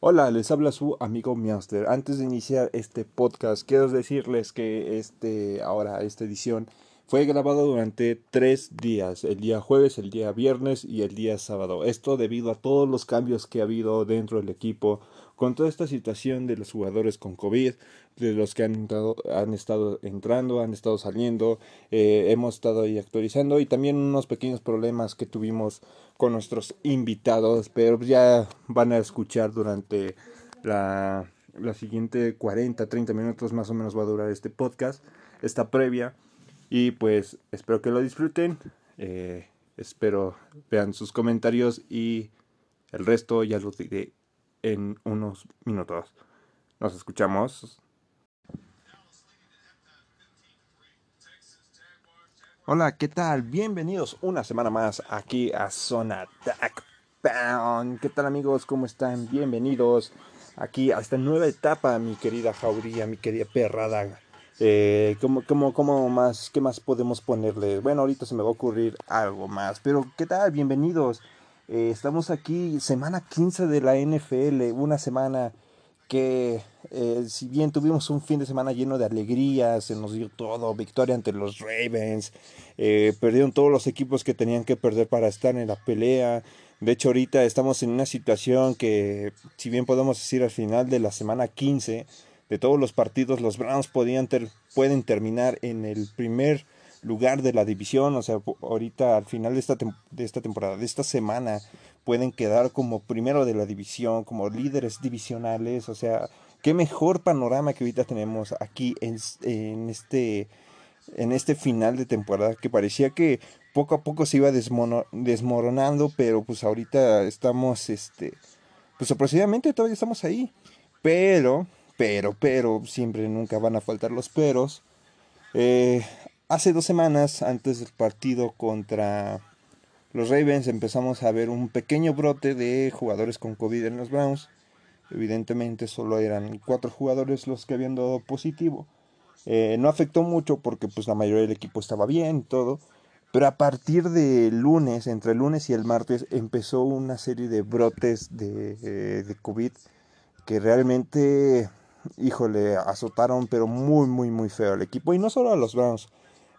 Hola, les habla su amigo Miauster. Antes de iniciar este podcast, quiero decirles que este, ahora, esta edición fue grabado durante tres días, el día jueves, el día viernes y el día sábado. Esto debido a todos los cambios que ha habido dentro del equipo, con toda esta situación de los jugadores con COVID, de los que han, entrado, han estado entrando, han estado saliendo, eh, hemos estado ahí actualizando y también unos pequeños problemas que tuvimos con nuestros invitados, pero ya van a escuchar durante la, la siguiente 40, 30 minutos más o menos va a durar este podcast, esta previa. Y pues espero que lo disfruten, eh, espero vean sus comentarios y el resto ya lo diré en unos minutos. Nos escuchamos. Hola, ¿qué tal? Bienvenidos una semana más aquí a Zona Pound. ¿Qué tal amigos? ¿Cómo están? Bienvenidos aquí a esta nueva etapa, mi querida jauría, mi querida perrada. Eh, ¿cómo, cómo, cómo más, ¿Qué más podemos ponerle? Bueno, ahorita se me va a ocurrir algo más, pero ¿qué tal? Bienvenidos. Eh, estamos aquí, semana 15 de la NFL, una semana que eh, si bien tuvimos un fin de semana lleno de alegría, se nos dio todo, victoria ante los Ravens, eh, perdieron todos los equipos que tenían que perder para estar en la pelea. De hecho, ahorita estamos en una situación que, si bien podemos decir al final de la semana 15, de todos los partidos, los Browns podían pueden terminar en el primer lugar de la división, o sea, ahorita al final de esta, de esta temporada, de esta semana, pueden quedar como primero de la división, como líderes divisionales, o sea, qué mejor panorama que ahorita tenemos aquí en, en este en este final de temporada que parecía que poco a poco se iba desmoronando, pero pues ahorita estamos, este, pues sorpresivamente todavía estamos ahí, pero, pero, pero, siempre nunca van a faltar los peros. Eh, Hace dos semanas, antes del partido contra los Ravens, empezamos a ver un pequeño brote de jugadores con COVID en los Browns. Evidentemente solo eran cuatro jugadores los que habían dado positivo. Eh, no afectó mucho porque pues la mayoría del equipo estaba bien todo. Pero a partir de lunes, entre lunes y el martes, empezó una serie de brotes de, eh, de COVID que realmente, híjole, azotaron pero muy, muy, muy feo al equipo. Y no solo a los Browns,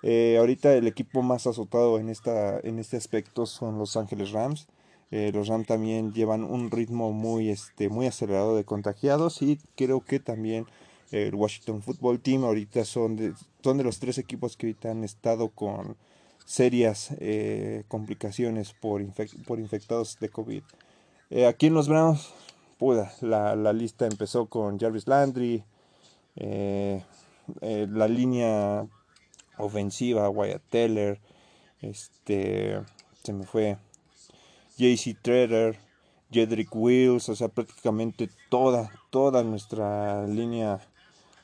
eh, ahorita el equipo más azotado en, esta, en este aspecto son los Ángeles Rams. Eh, los Rams también llevan un ritmo muy, este, muy acelerado de contagiados y creo que también el Washington Football Team ahorita son de, son de los tres equipos que ahorita han estado con serias eh, complicaciones por, por infectados de COVID. aquí en los Browns, puda, la, la, lista empezó con Jarvis Landry, la línea ofensiva, Wyatt Teller, este, se me fue, JC Treader, Jedrick Wills, o sea, prácticamente toda, toda nuestra línea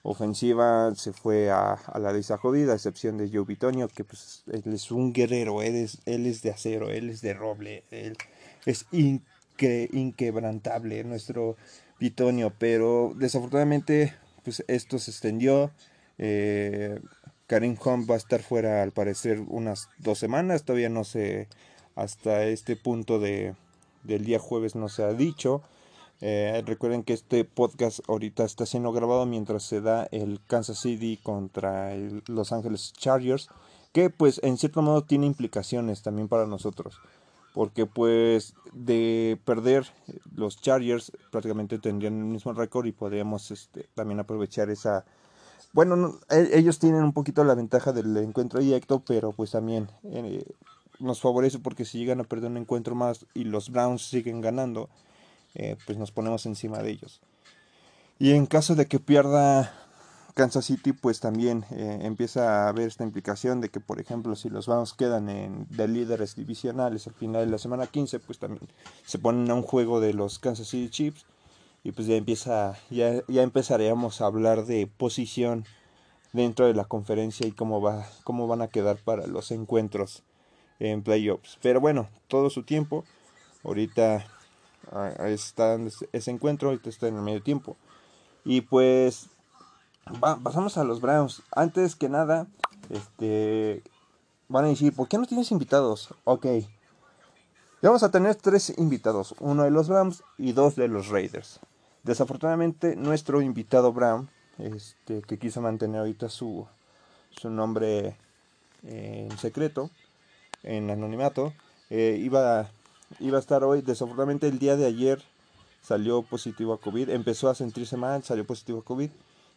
ofensiva se fue a, la lista jodida, a excepción de Joe Bitonio, que pues él es un guerrero, él es, él es de acero, él es de roble, él es inquebrantable nuestro Bitonio, pero desafortunadamente pues esto se extendió, eh, Karim Hunt va a estar fuera al parecer unas dos semanas, todavía no sé, hasta este punto de, del día jueves no se ha dicho. Eh, recuerden que este podcast ahorita está siendo grabado mientras se da el Kansas City contra Los Angeles Chargers, que pues en cierto modo tiene implicaciones también para nosotros, porque pues de perder los Chargers prácticamente tendrían el mismo récord y podríamos este, también aprovechar esa bueno, e, ellos tienen un poquito la ventaja del encuentro directo, pero pues también eh, nos favorece porque si llegan a perder un encuentro más y los Browns siguen ganando, eh, pues nos ponemos encima de ellos. Y en caso de que pierda Kansas City, pues también eh, empieza a haber esta implicación de que, por ejemplo, si los Browns quedan en, de líderes divisionales al final de la semana 15, pues también se ponen a un juego de los Kansas City Chiefs y pues ya empieza ya, ya empezaríamos a hablar de posición dentro de la conferencia y cómo va cómo van a quedar para los encuentros en playoffs. Pero bueno todo su tiempo ahorita ah, está ese encuentro ahorita está en el medio tiempo. Y pues pasamos a los Browns. Antes que nada este van a decir ¿por qué no tienes invitados? ok. Vamos a tener tres invitados uno de los Browns y dos de los Raiders Desafortunadamente, nuestro invitado Brown, este, que quiso mantener ahorita su, su nombre eh, en secreto, en anonimato, eh, iba, iba a estar hoy. Desafortunadamente, el día de ayer salió positivo a COVID, empezó a sentirse mal, salió positivo a COVID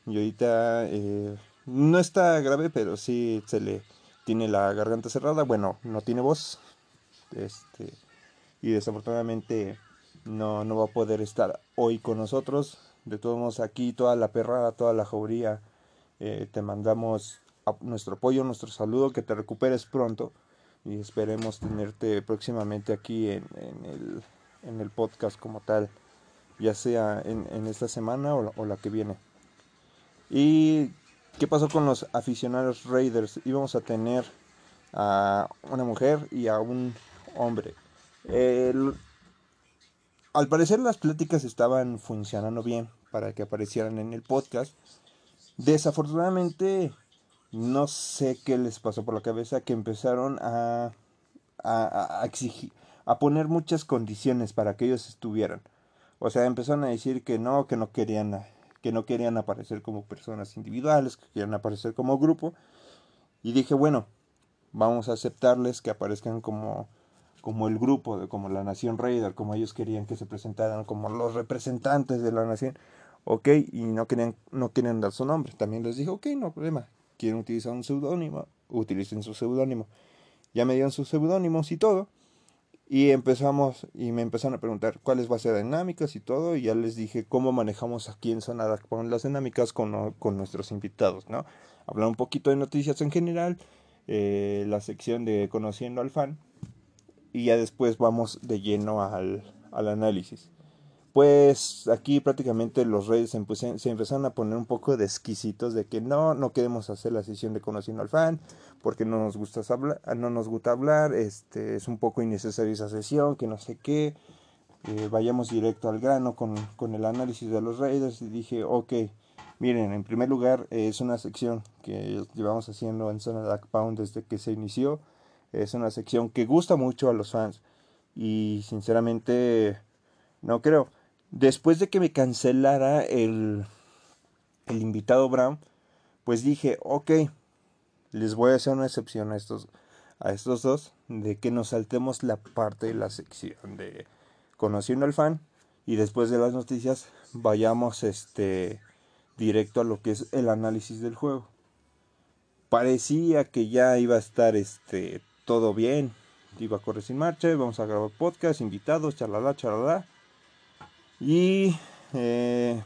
y ahorita eh, no está grave, pero sí se le tiene la garganta cerrada, bueno, no tiene voz, este, y desafortunadamente no, no va a poder estar hoy con nosotros. De todos modos, aquí toda la perrada, toda la jauría, eh, te mandamos nuestro apoyo, nuestro saludo, que te recuperes pronto y esperemos tenerte próximamente aquí en, el, en el podcast como tal, ya sea en, en esta semana o, o, la que viene. ¿Y qué pasó con los aficionados Raiders? Íbamos a tener a una mujer y a un hombre. Al parecer las pláticas estaban funcionando bien para que aparecieran en el podcast. Desafortunadamente, no sé qué les pasó por la cabeza que empezaron a, exigir, a poner muchas condiciones para que ellos estuvieran. O sea, empezaron a decir que no, que no querían, que no querían aparecer como personas individuales, que querían aparecer como grupo. Y dije, bueno, vamos a aceptarles que aparezcan como como el grupo, como la Nación Raider, como ellos querían que se presentaran como los representantes de la nación, ok, y no querían, no quieren dar su nombre. También les dije, ok, no problema, quieren utilizar un seudónimo, utilicen su seudónimo. Ya me dieron sus seudónimos y todo. Y empezamos, y me empezaron a preguntar cuáles va a ser dinámicas y todo, y ya les dije cómo manejamos aquí en Sonada con las dinámicas con, con nuestros invitados, ¿no? Hablar un poquito de noticias en general, eh, la sección de Conociendo al Fan, y ya después vamos de lleno al, al análisis. Pues aquí prácticamente los reyes se, se, empezaron a poner un poco de exquisitos de que no, no queremos hacer la sesión de conociendo al fan, porque no nos gusta hablar, no nos gusta hablar, este, es un poco innecesaria esa sesión, que no sé qué, eh, vayamos directo al grano con, con, el análisis de los Raiders y dije, ok, miren, en primer lugar es una sección que llevamos haciendo en Zona Dark Pound desde que se inició, es una sección que gusta mucho a los fans. Y sinceramente, no creo. Después de que me cancelara el, el invitado Brown, pues dije, ok, les voy a hacer una excepción a estos, a estos dos, de que nos saltemos la parte de la sección de conociendo al fan y después de las noticias vayamos este directo a lo que es el análisis del juego. Parecía que ya iba a estar este todo bien, iba a correr sin marcha, vamos a grabar podcast, invitados, charlalá, charlalá. Y eh,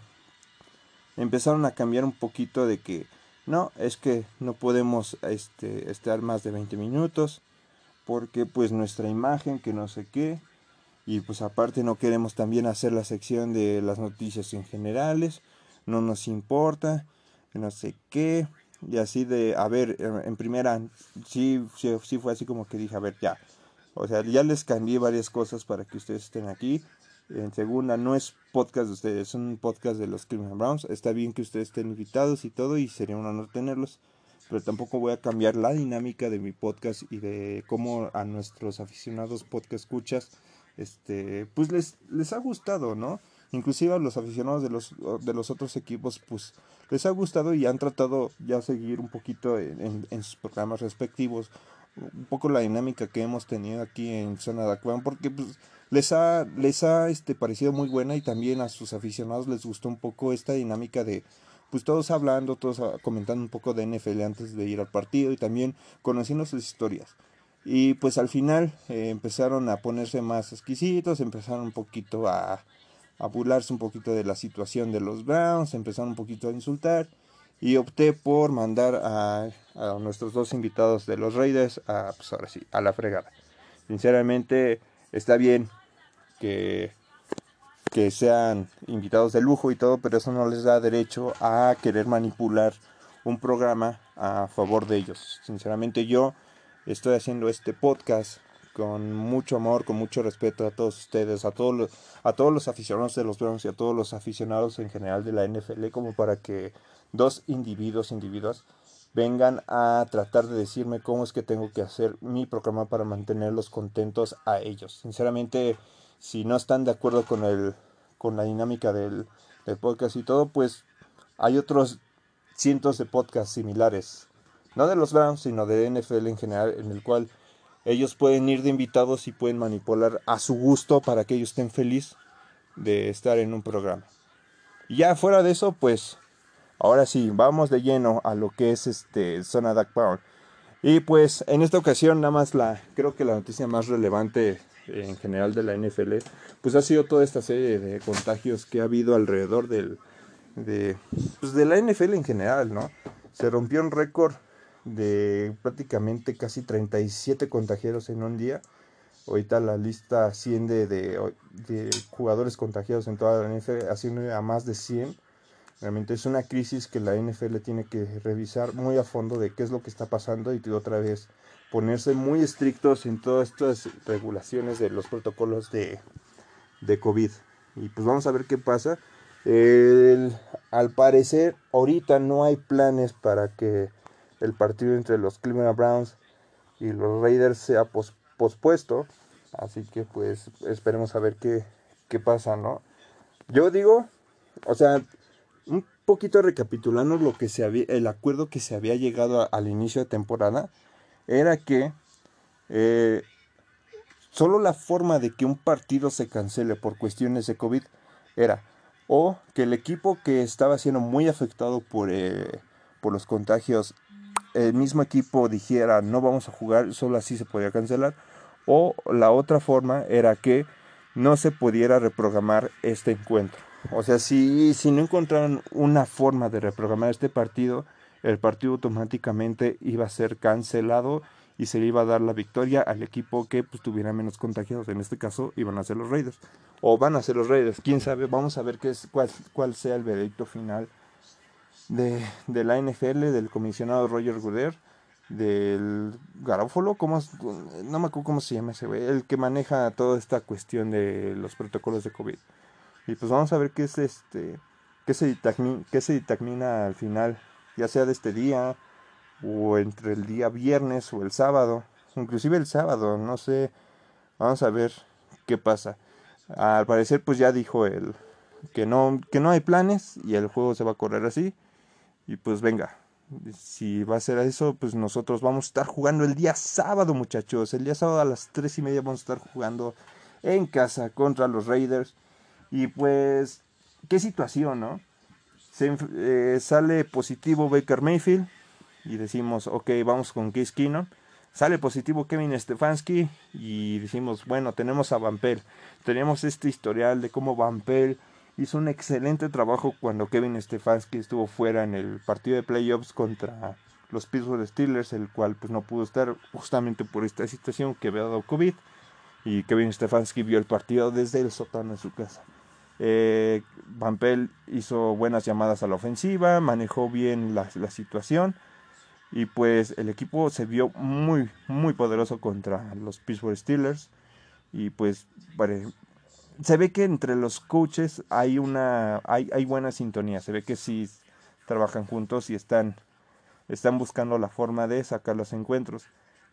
empezaron a cambiar un poquito de que no, es que no podemos este, estar más de 20 minutos porque pues nuestra imagen, que no sé qué. Y pues aparte no queremos también hacer la sección de las noticias en generales, no nos importa, no sé qué. Y así de, a ver, en primera, sí, sí, sí fue así como que dije, a ver, ya. O sea, ya les cambié varias cosas para que ustedes estén aquí. En segunda, no es podcast de ustedes, es un podcast de los Cleveland Browns. Está bien que ustedes estén invitados y todo, y sería un honor tenerlos. Pero tampoco voy a cambiar la dinámica de mi podcast y de cómo a nuestros aficionados podcast escuchas, este, pues les, les ha gustado, ¿no? Inclusive a los aficionados de los, de los otros equipos, pues les ha gustado y han tratado ya seguir un poquito en, sus programas respectivos un poco la dinámica que hemos tenido aquí en Zona de Acuán porque pues, les ha, les ha este, parecido muy buena y también a sus aficionados les gustó un poco esta dinámica de pues todos hablando, todos comentando un poco de NFL antes de ir al partido y también conociendo sus historias. Y pues al final eh, empezaron a ponerse más exquisitos, empezaron un poquito a, a burlarse un poquito de la situación de los Browns, empezaron un poquito a insultar y opté por mandar a, nuestros dos invitados de los Raiders a, pues ahora sí, a la fregada. Sinceramente está bien que, que sean invitados de lujo y todo, pero eso no les da derecho a querer manipular un programa a favor de ellos. Sinceramente yo estoy haciendo este podcast con mucho amor, con mucho respeto a todos ustedes, a todos los, a todos los aficionados de los Browns y a todos los aficionados en general de la NFL, como para que dos individuos, individuos, vengan a tratar de decirme cómo es que tengo que hacer mi programa para mantenerlos contentos a ellos. Sinceramente, si no están de acuerdo con el con la dinámica del, del podcast y todo, pues hay otros cientos de podcasts similares. No de los Browns, sino de NFL en general, en el cual ellos pueden ir de invitados y pueden manipular a su gusto para que ellos estén felices de estar en un programa. Y ya fuera de eso, pues ahora sí, vamos de lleno a lo que es este Zona Duck Power. Y pues en esta ocasión nada más la creo que la noticia más relevante en general de la NFL, pues ha sido toda esta serie de contagios que ha habido alrededor del de pues de la NFL en general, ¿no? Se rompió un récord de prácticamente casi 37 contagiados en un día. Ahorita la lista asciende de, de jugadores contagiados en toda la NFL, asciende a más de 100. Realmente es una crisis que la NFL tiene que revisar muy a fondo de qué es lo que está pasando y otra vez ponerse muy estrictos en todas estas regulaciones de los protocolos de, de COVID. Y pues vamos a ver qué pasa. al parecer, ahorita no hay planes para que el partido entre los Cleveland Browns y los Raiders sea pospuesto. Así que pues esperemos a ver qué, qué pasa, ¿no? Yo digo, o sea, un poquito recapitulando lo que se había, el acuerdo que se había llegado al inicio de temporada, era que eh, solo la forma de que un partido se cancele por cuestiones de COVID era o que el equipo que estaba siendo muy afectado por, eh, por los contagios el mismo equipo dijera no vamos a jugar, solo así se podía cancelar. O la otra forma era que no se pudiera reprogramar este encuentro. O sea, si, si no encontraron una forma de reprogramar este partido, el partido automáticamente iba a ser cancelado y se le iba a dar la victoria al equipo que pues, tuviera menos contagiados. En este caso iban a ser los Raiders. O van a ser los Raiders. Quién sabe. Vamos a ver qué es, cuál, cuál sea el veredicto final de, de la NFL, del comisionado Roger Gooder, del Garófolo, ¿cómo, no me acuerdo cómo se llama ese güey, el que maneja toda esta cuestión de los protocolos de COVID. Y pues vamos a ver qué es este, qué se dictamina, qué se dictamina al final, ya sea de este día, o entre el día viernes o el sábado, inclusive el sábado, no sé, vamos a ver qué pasa. Al parecer pues ya dijo él que no, que no hay planes y el juego se va a correr así. Y pues venga, si va a ser eso, pues nosotros vamos a estar jugando el día sábado, muchachos. El día sábado a las tres y media vamos a estar jugando en casa contra los Raiders. Y pues, qué situación, ¿no? Se, eh, sale positivo Baker Mayfield y decimos, ok, vamos con Case Keenum. Sale positivo Kevin Stefanski y decimos, bueno, tenemos a Van Tenemos este historial de cómo Van hizo un excelente trabajo cuando Kevin Stefanski estuvo fuera en el partido de playoffs contra los Pittsburgh Steelers, el cual pues no pudo estar justamente por esta situación que había dado COVID y Kevin Stefanski vio el partido desde el sótano de su casa. Eh, hizo buenas llamadas a la ofensiva, manejó bien la, la situación y pues el equipo se vio muy muy poderoso contra los Pittsburgh Steelers y pues se ve que entre los coaches hay una hay, hay buena sintonía, se ve que sí trabajan juntos y están están buscando la forma de sacar los encuentros.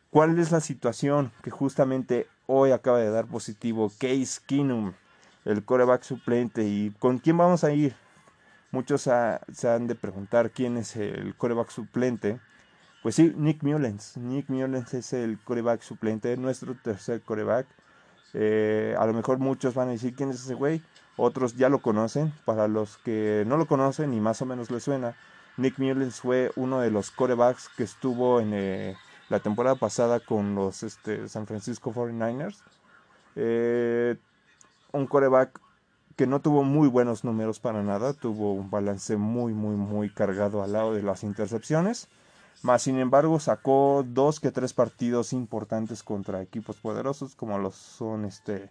¿Cuál es la situación que justamente hoy acaba de dar positivo Case Keenum, el coreback suplente y con quién vamos a ir? Muchos se han de preguntar quién es el coreback suplente. Pues sí, Nick Mullens. Nick Mullens es el coreback suplente, nuestro tercer coreback. Eh, a lo mejor muchos van a decir quién es ese güey, otros ya lo conocen. Para los que no lo conocen y más o menos les suena, Nick Mullens fue uno de los corebacks que estuvo en eh, la temporada pasada con los este, San Francisco 49ers. Eh, un coreback que no tuvo muy buenos números para nada, tuvo un balance muy, muy, muy cargado al lado de las intercepciones. Más sin embargo, sacó dos que tres partidos importantes contra equipos poderosos, como los son este,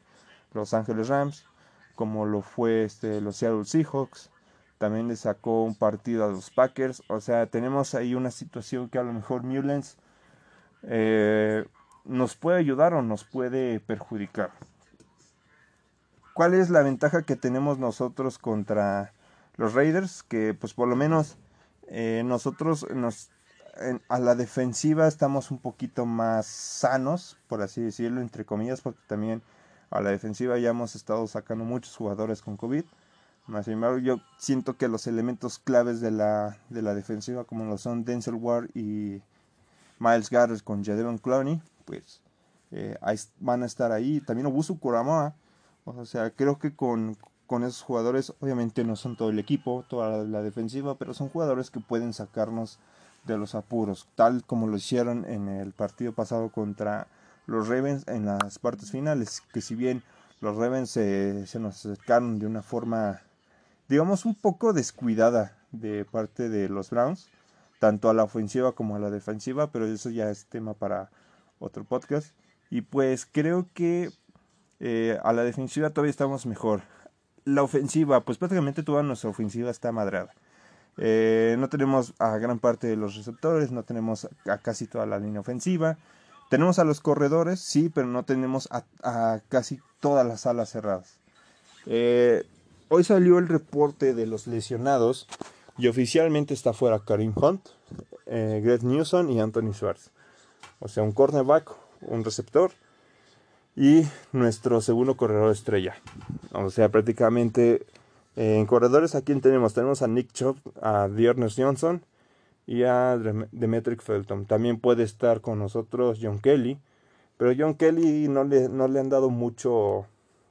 los Ángeles Rams, como lo fue este, los Seattle Seahawks. También le sacó un partido a los Packers. O sea, tenemos ahí una situación que a lo mejor Mullens eh, nos puede ayudar o nos puede perjudicar. ¿Cuál es la ventaja que tenemos nosotros contra los Raiders? Que pues por lo menos eh, nosotros nos a la defensiva estamos un poquito más sanos, por así decirlo, entre comillas, porque también A la defensiva ya hemos estado sacando muchos jugadores con COVID. Más sin embargo, yo siento que los elementos claves de la, de la defensiva, como lo son Denzel Ward y Miles Garrett con Jadon Clowney, pues eh, van a estar ahí. También Obusu Kuramawa. O sea, creo que con, con esos jugadores, obviamente no son todo el equipo, toda la, defensiva, pero son jugadores que pueden sacarnos de los apuros, tal como lo hicieron en el partido pasado contra los Ravens en las partes finales, que si bien los Ravens se, se nos acercaron de una forma digamos, un poco descuidada de parte de los Browns, tanto a la ofensiva como a la defensiva, pero eso ya es tema para otro podcast. Y pues creo que eh, a la defensiva todavía estamos mejor. La ofensiva, pues prácticamente toda nuestra ofensiva está madrada. Eh, no tenemos a gran parte de los receptores, no tenemos a casi toda la línea ofensiva. Tenemos a los corredores, sí, pero no tenemos a, casi todas las alas cerradas. Eh, Hoy salió el reporte de los lesionados y oficialmente está fuera Karim Hunt, eh, Greg Newsom y Anthony Schwartz. O sea, un cornerback, un receptor y nuestro segundo corredor estrella. O sea, prácticamente en corredores a quién tenemos? Tenemos a Nick Chubb, a Dearness Johnson y a Demetric Felton. También puede estar con nosotros John Kelly, pero John Kelly no le, no le han dado mucho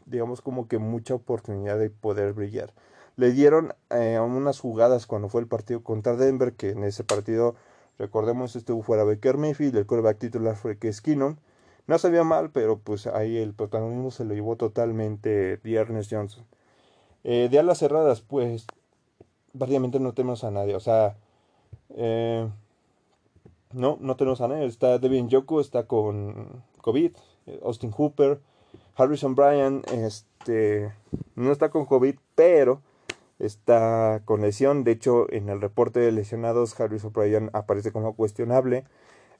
digamos como que mucha oportunidad de poder brillar. Le dieron eh, unas jugadas cuando fue el partido contra Denver, que en ese partido, recordemos, estuvo fuera Baker Mayfield, el quarterback titular fue que Keenum. No sabía mal, pero pues ahí el protagonismo se lo llevó totalmente Ernest Johnson. Eh, de alas cerradas, pues prácticamente no tenemos a nadie. O sea, eh, no, no tenemos a nadie. Está Devin Yoko, está con COVID, Austin Hooper, Harrison Bryan este, no está con COVID, pero está con lesión. De hecho, en el reporte de lesionados, Harrison Bryan aparece como cuestionable.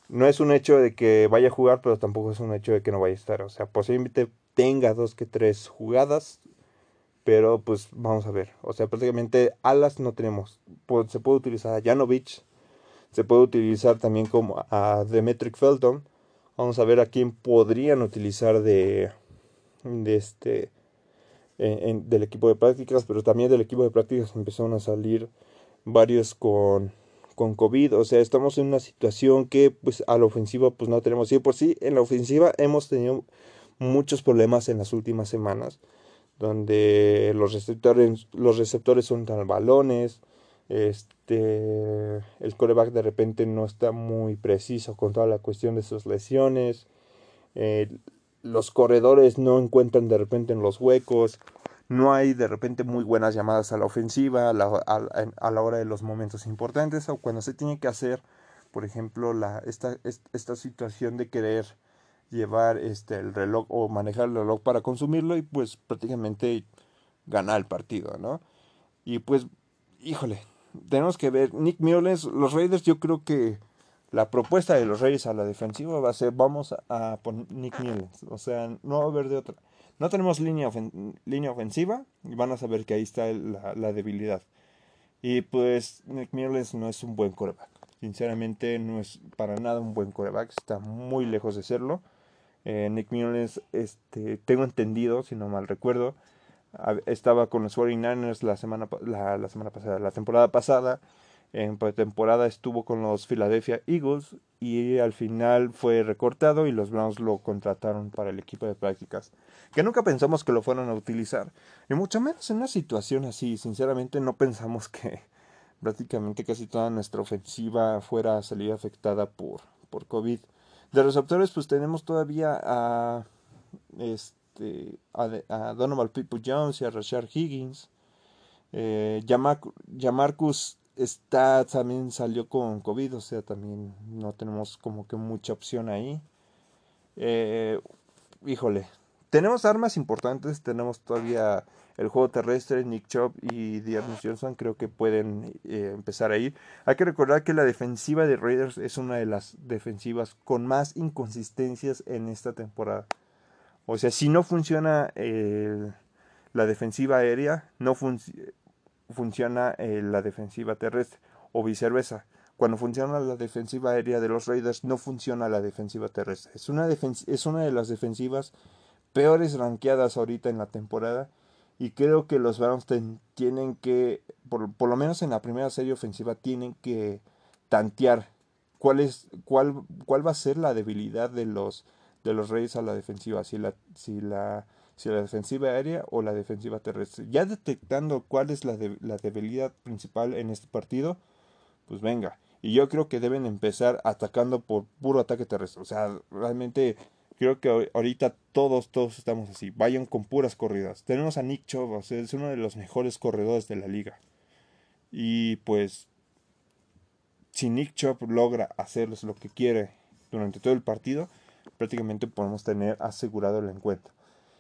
No es un hecho de que vaya a jugar, pero tampoco es un hecho de que no vaya a estar. O sea, posiblemente tenga dos que tres jugadas, pero pues vamos a ver. O sea, prácticamente alas no tenemos. Se puede utilizar a Janovich, se puede utilizar también como a Demetric Felton. Vamos a ver a quién podrían utilizar de, de este, del equipo de prácticas, pero también del equipo de prácticas empezaron a salir varios con, con COVID, o sea, estamos en una situación que pues a la ofensiva pues no tenemos, y por sí en la ofensiva hemos tenido muchos problemas en las últimas semanas, donde los receptores, los receptores son tan balones, este, el coreback de repente no está muy preciso con toda la cuestión de sus lesiones, eh, los corredores no encuentran de repente en los huecos, no hay de repente muy buenas llamadas a la ofensiva a la, hora de los momentos importantes o cuando se tiene que hacer, por ejemplo, la, esta, esta situación de querer llevar este, el reloj o manejar el reloj para consumirlo y pues prácticamente ganar el partido, ¿no? Y pues, híjole, tenemos que ver, Nick Mullens, los Raiders yo creo que la propuesta de los Reyes a la defensiva va a ser vamos a poner Nick Mullens. O sea, no va a haber de otra. No tenemos línea, línea ofensiva y van a saber que ahí está la, debilidad. Y pues Nick Mullens no es un buen coreback. Sinceramente no es para nada un buen coreback. Está muy lejos de serlo. Eh, Nick Mullens, este, tengo entendido, si no mal recuerdo, estaba con los 49ers la semana, la semana pasada, la temporada pasada en pretemporada estuvo con los Philadelphia Eagles y al final fue recortado y los Browns lo contrataron para el equipo de prácticas. Que nunca pensamos que lo fueran a utilizar. Y mucho menos en una situación así. Sinceramente no pensamos que prácticamente casi toda nuestra ofensiva fuera a salir afectada por, por COVID. De receptores pues tenemos todavía a, este, a, Donovan People Jones y a Rashard Higgins. Eh, está también salió con COVID, o sea, también no tenemos como que mucha opción ahí. Eh, híjole, tenemos armas importantes, tenemos todavía el juego terrestre, Nick Chubb y Dearness Johnson creo que pueden eh, empezar a ir. Hay que recordar que la defensiva de Raiders es una de las defensivas con más inconsistencias en esta temporada. O sea, si no funciona eh, la defensiva aérea, no funciona eh, la defensiva terrestre o viceversa. Cuando funciona la defensiva aérea de los Raiders, no funciona la defensiva terrestre. Es una, es una de las defensivas peores ranqueadas ahorita en la temporada. Y creo que los Browns tienen que, por, por, lo menos en la primera serie ofensiva, tienen que tantear cuál, es, cuál, cuál va a ser la debilidad de los, de los Reyes a la defensiva. Si la, si la, si la defensiva aérea o la defensiva terrestre. Ya detectando cuál es la, la debilidad principal en este partido, pues venga. Y yo creo que deben empezar atacando por puro ataque terrestre. O sea, realmente creo que ahorita todos, todos estamos así. Vayan con puras corridas. Tenemos a Nick Chubb, es uno de los mejores corredores de la liga. Y pues, si Nick Chubb logra hacerles lo que quiere durante todo el partido, prácticamente podemos tener asegurado el encuentro.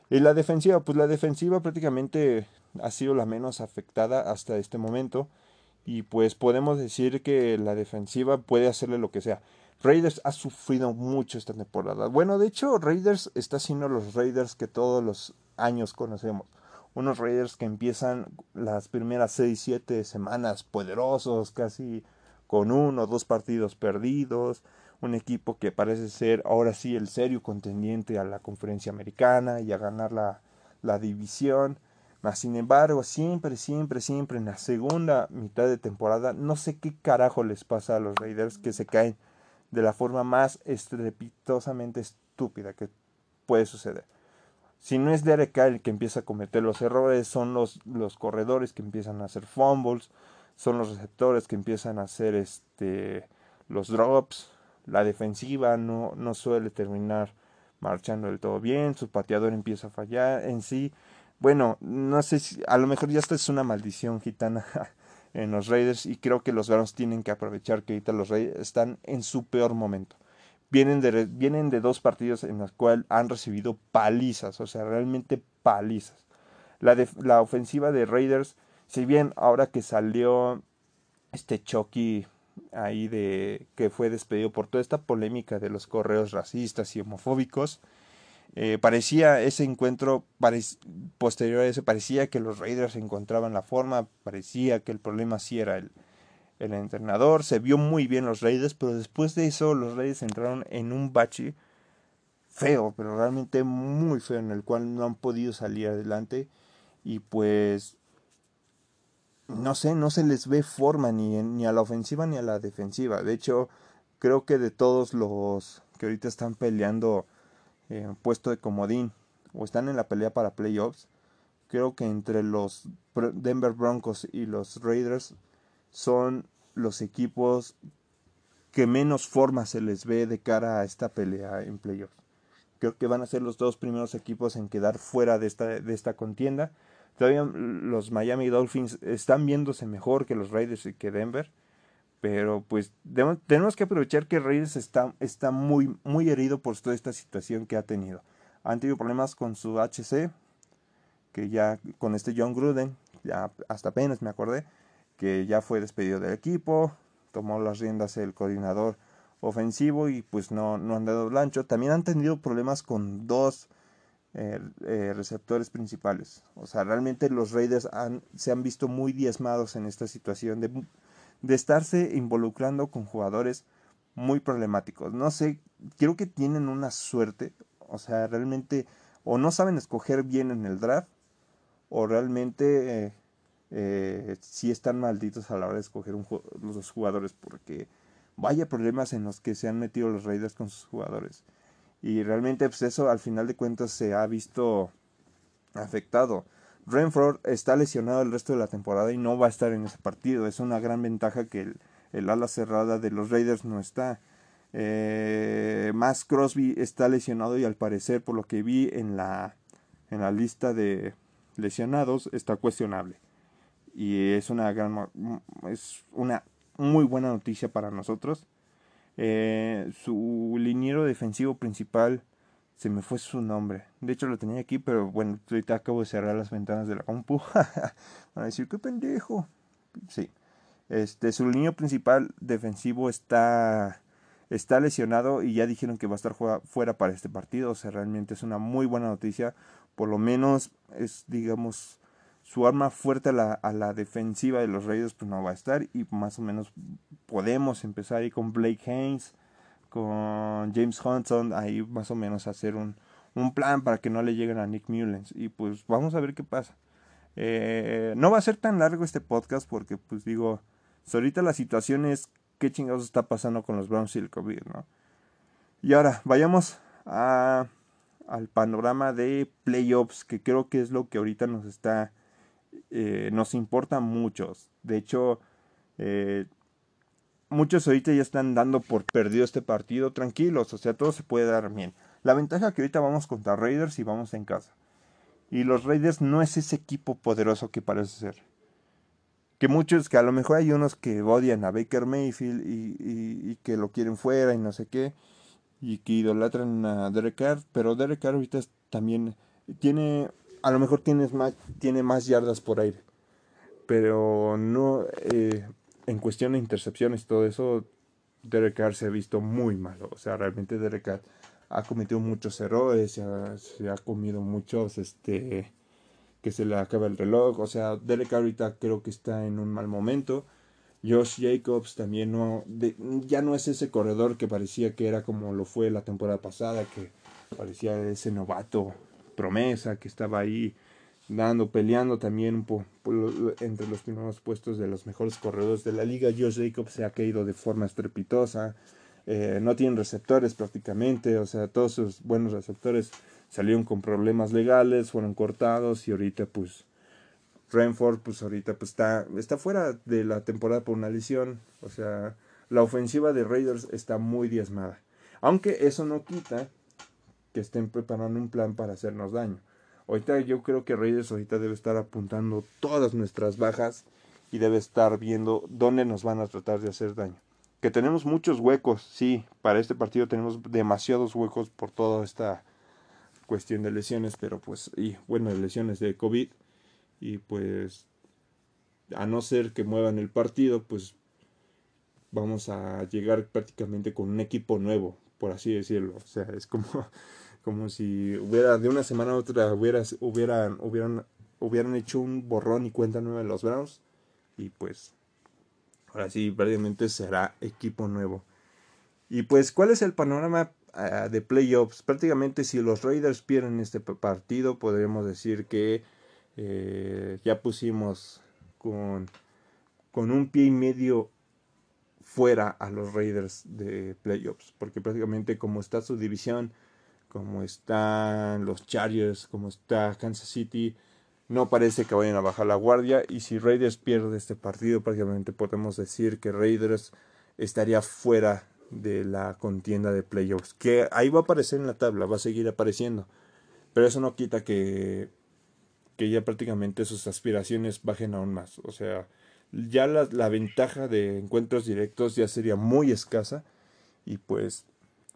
Y la defensiva, pues la defensiva prácticamente ha sido la menos afectada hasta este momento. Y pues podemos decir que la defensiva puede hacerle lo que sea. Raiders ha sufrido mucho esta temporada. Bueno, de hecho, Raiders está siendo los Raiders que todos los años conocemos. Unos Raiders que empiezan las primeras 6, 7 semanas poderosos, casi con uno o dos partidos perdidos. Un equipo que parece ser ahora sí el serio contendiente a la conferencia americana y a ganar la, la división. Mas, sin embargo, siempre, siempre, siempre en la segunda mitad de temporada, no sé qué carajo les pasa a los Raiders que se caen de la forma más estrepitosamente estúpida que puede suceder. Si no es Carr el que empieza a cometer los errores, son los, los corredores que empiezan a hacer fumbles, son los receptores que empiezan a hacer este, los drops, la defensiva no, no suele terminar marchando del todo bien, su pateador empieza a fallar en sí. Bueno, no sé si a lo mejor ya esta es una maldición gitana en los Raiders y creo que los Browns tienen que aprovechar que ahorita los Raiders están en su peor momento. Vienen de, vienen de dos partidos en los cuales han recibido palizas, o sea, realmente palizas. La, la ofensiva de Raiders, si bien ahora que salió este Chucky ahí de que fue despedido por toda esta polémica de los correos racistas y homofóbicos, eh, parecía ese encuentro posterior a ese, parecía que los Raiders encontraban la forma, parecía que el problema sí era el, el entrenador, se vio muy bien los Raiders, pero después de eso los Raiders entraron en un bache feo, pero realmente muy feo, en el cual no han podido salir adelante y pues no sé, no se les ve forma ni, ni a la ofensiva ni a la defensiva. De hecho, creo que de todos los que ahorita están peleando eh, puesto de comodín o están en la pelea para playoffs, creo que entre los Denver Broncos y los Raiders son los equipos que menos forma se les ve de cara a esta pelea en playoffs. Creo que van a ser los dos primeros equipos en quedar fuera de esta, de esta contienda. Todavía los Miami Dolphins están viéndose mejor que los Raiders y que Denver. Pero pues tenemos que aprovechar que Reyes está, está muy, muy herido por toda esta situación que ha tenido. Han tenido problemas con su HC, que ya con este John Gruden, ya hasta apenas me acordé, que ya fue despedido del equipo, tomó las riendas el coordinador ofensivo y pues no, no han dado blancho. También han tenido problemas con dos eh, eh, receptores principales. O sea, realmente los Raiders han, se han visto muy diezmados en esta situación de estarse involucrando con jugadores muy problemáticos. No sé, creo que tienen una suerte, o sea, realmente o no saben escoger bien en el draft o realmente eh, eh sí están malditos a la hora de escoger los jugadores porque vaya problemas en los que se han metido los Raiders con sus jugadores. Y realmente pues eso al final de cuentas se ha visto afectado. Renford está lesionado el resto de la temporada y no va a estar en ese partido. Es una gran ventaja que el, ala cerrada de los Raiders no está. Eh, Max Crosby está lesionado y al parecer, por lo que vi en la, en la lista de lesionados, está cuestionable. Y es una gran, es una muy buena noticia para nosotros. Eh, su liniero defensivo principal se me fue su nombre. De hecho lo tenía aquí, pero bueno, ahorita acabo de cerrar las ventanas de la compu. Van a decir, qué pendejo. Sí. Este, su línea principal defensivo está, está lesionado y ya dijeron que va a estar fuera para este partido. O sea, realmente es una muy buena noticia. Por lo menos es, digamos, su arma fuerte a la, a la defensiva de los Raiders pues no va a estar. Y más o menos podemos empezar ahí con Blake Haynes con James Hudson, ahí más o menos hacer un, un plan para que no le lleguen a Nick Mullens. Y pues vamos a ver qué pasa. Eh, no va a ser tan largo este podcast porque pues digo, ahorita la situación es qué chingados está pasando con los Browns y el COVID, ¿no? Y ahora, vayamos a, al panorama de playoffs, que creo que es lo que ahorita nos está, eh, nos importa a muchos. De hecho, eh, muchos ahorita ya están dando por perdido este partido, tranquilos, o sea, todo se puede dar bien. La ventaja que ahorita vamos contra Raiders y vamos en casa. Y los Raiders no es ese equipo poderoso que parece ser. Que muchos, que a lo mejor hay unos que odian a Baker Mayfield y, que lo quieren fuera y no sé qué. Y que idolatran a Derek Carr. Pero Derek Carr ahorita también tiene, a lo mejor tiene más, tiene más yardas por aire. Pero no, eh, en cuestión de intercepciones y todo eso, Derek Carr se ha visto muy malo. O sea, realmente Derek Carr ha cometido muchos errores, se ha, comido muchos, este, que se le acaba el reloj. O sea, Derek Carr ahorita creo que está en un mal momento. Josh Jacobs también no, ya no es ese corredor que parecía que era como lo fue la temporada pasada, que parecía ese novato promesa que estaba ahí dando, peleando también un poco entre los primeros puestos de los mejores corredores de la liga. Josh Jacobs se ha caído de forma estrepitosa, eh, no tienen receptores prácticamente, o sea, todos sus buenos receptores salieron con problemas legales, fueron cortados y ahorita pues Renford pues ahorita pues está, está fuera de la temporada por una lesión, o sea, la ofensiva de Raiders está muy diezmada. Aunque eso no quita que estén preparando un plan para hacernos daño. Ahorita yo creo que Reyes ahorita debe estar apuntando todas nuestras bajas y debe estar viendo dónde nos van a tratar de hacer daño. Que tenemos muchos huecos, sí, para este partido tenemos demasiados huecos por toda esta cuestión de lesiones, pero pues, y bueno, lesiones de COVID, y pues, a no ser que muevan el partido, pues vamos a llegar prácticamente con un equipo nuevo, por así decirlo. O sea, es como como si hubiera de una semana a otra hubieras, hubieran, hubieran, hubieran hecho un borrón y cuenta nueva de los Browns y pues ahora sí prácticamente será equipo nuevo. Y pues cuál es el panorama ah, de playoffs prácticamente si los Raiders pierden este partido podríamos decir que eh, ya pusimos con con un pie y medio fuera a los Raiders de playoffs porque prácticamente como está su división como están los Chargers, como está Kansas City, no parece que vayan a bajar la guardia. Y si Raiders pierde este partido, prácticamente podemos decir que Raiders estaría fuera de la contienda de playoffs. Que ahí va a aparecer en la tabla, va a seguir apareciendo. Pero eso no quita que, que ya prácticamente sus aspiraciones bajen aún más. O sea, ya la, la ventaja de encuentros directos ya sería muy escasa. Y pues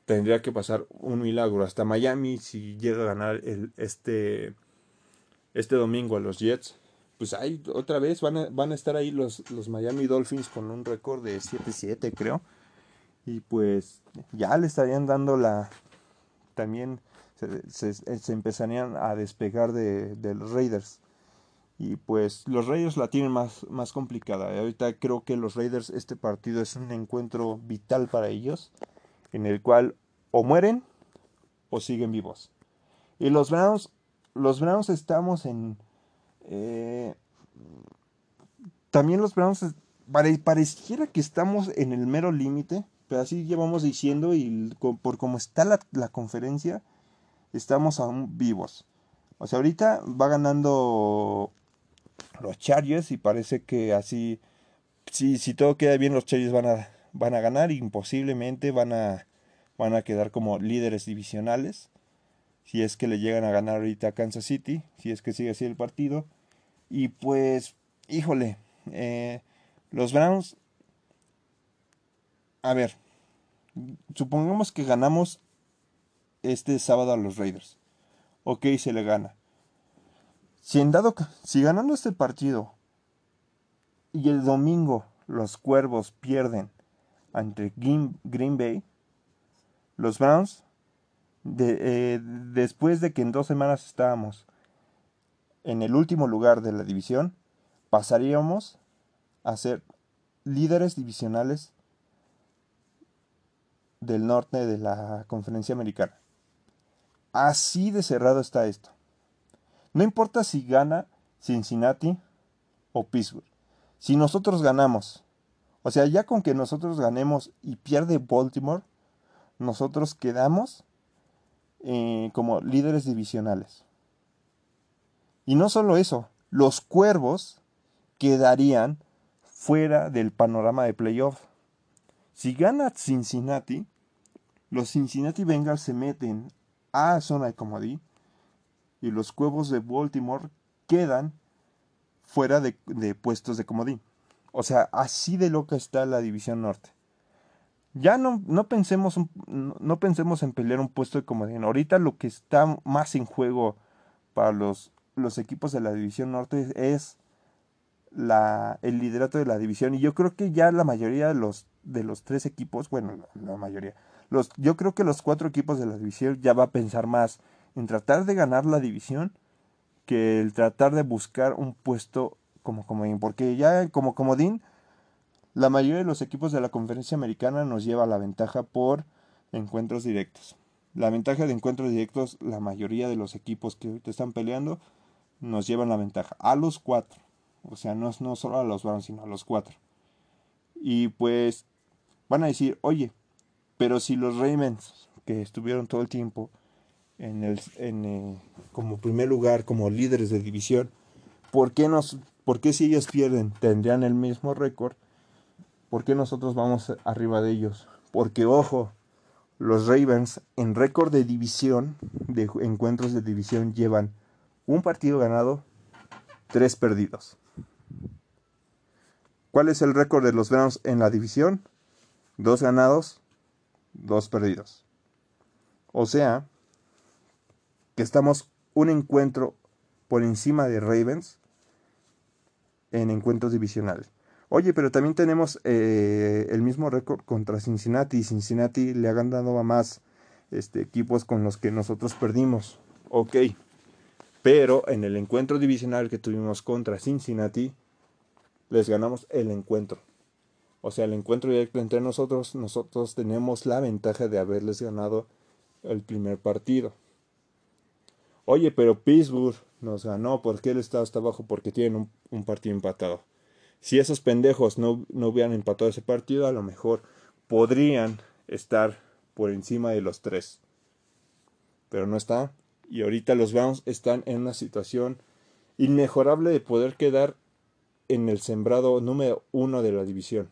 tendría que pasar un milagro hasta Miami si llega a ganar el, este, este domingo a los Jets. Pues ahí otra vez van a, van a estar ahí los, los Miami Dolphins con un récord de 7-7 creo. Y pues ya le estarían dando la... También se, empezarían a despegar de, de, los Raiders. Y pues los Raiders la tienen más, más complicada. Ahorita creo que los Raiders, este partido es un encuentro vital para ellos. En el cual o mueren o siguen vivos. Y los Browns, los Browns estamos en... Eh, también los Browns pareciera que estamos en el mero límite, pero así llevamos diciendo y por cómo está la, la, conferencia, estamos aún vivos. O sea, ahorita va ganando los Chargers y parece que así, si, si todo queda bien, los Chargers van a, van a ganar, imposiblemente van a van a quedar como líderes divisionales. Si es que le llegan a ganar ahorita a Kansas City, si es que sigue así el partido. Y pues, híjole, eh, los Browns, a ver, supongamos que ganamos este sábado a los Raiders. Ok, se le gana. Si en dado, si ganando este partido y el domingo los Cuervos pierden ante Green Bay, los Browns, eh, después de que en dos semanas estábamos en el último lugar de la división, pasaríamos a ser líderes divisionales del norte de la conferencia americana. Así de cerrado está esto. No importa si gana Cincinnati o Pittsburgh. Si nosotros ganamos, o sea, ya con que nosotros ganemos y pierde Baltimore, nosotros quedamos eh, como líderes divisionales. Y no solo eso, los cuervos quedarían fuera del panorama de playoff. Si gana Cincinnati, los Cincinnati Bengals se meten a zona de comodín y los cuervos de Baltimore quedan fuera de, puestos de comodín. O sea, así de loca está la división norte. Ya no, no, pensemos, no pensemos en pelear un puesto de comodín. Ahorita lo que está más en juego para los, los equipos de la división norte es la, el liderato de la división. Y yo creo que ya la mayoría de los, de los tres equipos, bueno, la mayoría, los, yo creo que los cuatro equipos de la división ya va a pensar más en tratar de ganar la división que el tratar de buscar un puesto como comodín. Porque ya como comodín, la mayoría de los equipos de la conferencia americana nos lleva la ventaja por encuentros directos. La ventaja de encuentros directos, la mayoría de los equipos que ahorita están peleando, nos llevan la ventaja. A los cuatro. O sea, no, no solo a los Browns, sino a los cuatro. Y pues van a decir, oye, pero si los Ravens, que estuvieron todo el tiempo en el, en, eh, como primer lugar, como líderes de división, ¿por qué, nos, ¿por qué si ellos pierden tendrían el mismo récord? ¿Por qué nosotros vamos arriba de ellos? Porque, ojo, los Ravens en récord de división, de encuentros de división, llevan un partido ganado, tres perdidos. ¿Cuál es el récord de los Browns en la división? Dos ganados, dos perdidos. O sea, que estamos un encuentro por encima de Ravens en encuentros divisionales. Oye, pero también tenemos eh, el mismo récord contra Cincinnati. Cincinnati le ha ganado a más este, equipos con los que nosotros perdimos. Ok. Pero en el encuentro divisional que tuvimos contra Cincinnati, les ganamos el encuentro. O sea, el encuentro directo entre nosotros, nosotros tenemos la ventaja de haberles ganado el primer partido. Oye, pero Pittsburgh nos ganó porque él está hasta abajo porque tienen un, partido empatado. Si esos pendejos no, no hubieran empatado ese partido, a lo mejor podrían estar por encima de los tres. Pero no está. Y ahorita los Browns están en una situación inmejorable de poder quedar en el sembrado número uno de la división.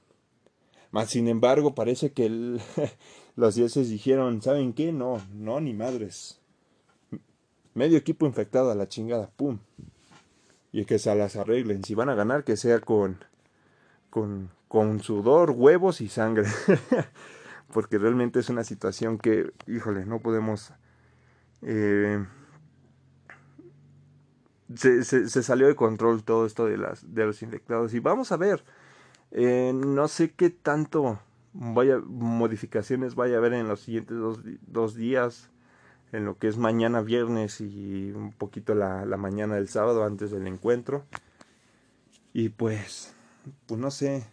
Mas, sin embargo, parece que los dioses dijeron, ¿saben qué? No, no, ni madres. Medio equipo infectado a la chingada, pum. Y que se las arreglen. Si van a ganar, que sea con, con, con sudor, huevos y sangre. Porque realmente es una situación que, híjole, no podemos... Eh, se, se, salió de control todo esto de, las, de los infectados. Y vamos a ver, eh, no sé qué tanto vaya, modificaciones vaya a haber en los siguientes dos, dos, días, en lo que es mañana viernes y un poquito la, la mañana del sábado antes del encuentro. Y pues, pues no sé.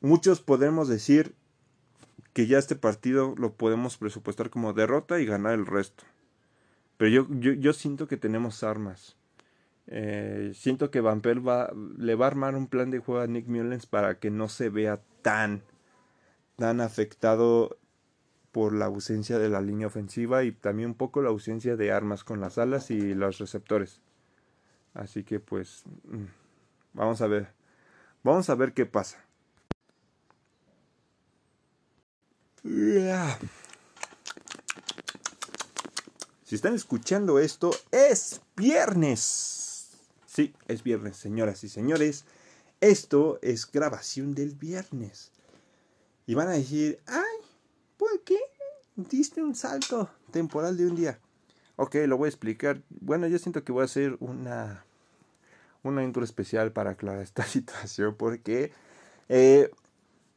Muchos podemos decir que ya este partido lo podemos presupuestar como derrota y ganar el resto. Pero yo, yo, siento que tenemos armas. Eh, siento que Van va, le va a armar un plan de juego a Nick Mullens para que no se vea tan, tan afectado por la ausencia de la línea ofensiva y también un poco la ausencia de armas con las alas y los receptores. Así que pues mm, vamos a ver. Vamos a ver qué pasa. Si están escuchando esto, es viernes. Sí, es viernes, señoras y señores. Esto es grabación del viernes. Y van a decir, ay, ¿por qué diste un salto temporal de un día? Ok, lo voy a explicar. Bueno, yo siento que voy a hacer una, una intro especial para aclarar esta situación porque eh,